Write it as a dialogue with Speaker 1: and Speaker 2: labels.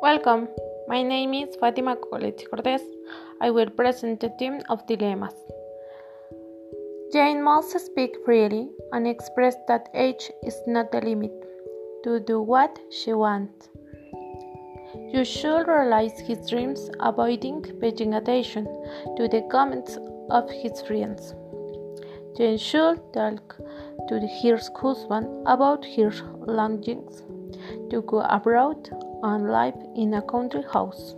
Speaker 1: Welcome. My name is Fatima Coletti Cortez. I will present the theme of dilemmas. Jane must speak freely and express that age is not the limit to do what she wants. You should realize his dreams, avoiding paying attention to the comments of his friends. Jane should talk to her husband about her longings to go abroad and live in a country house.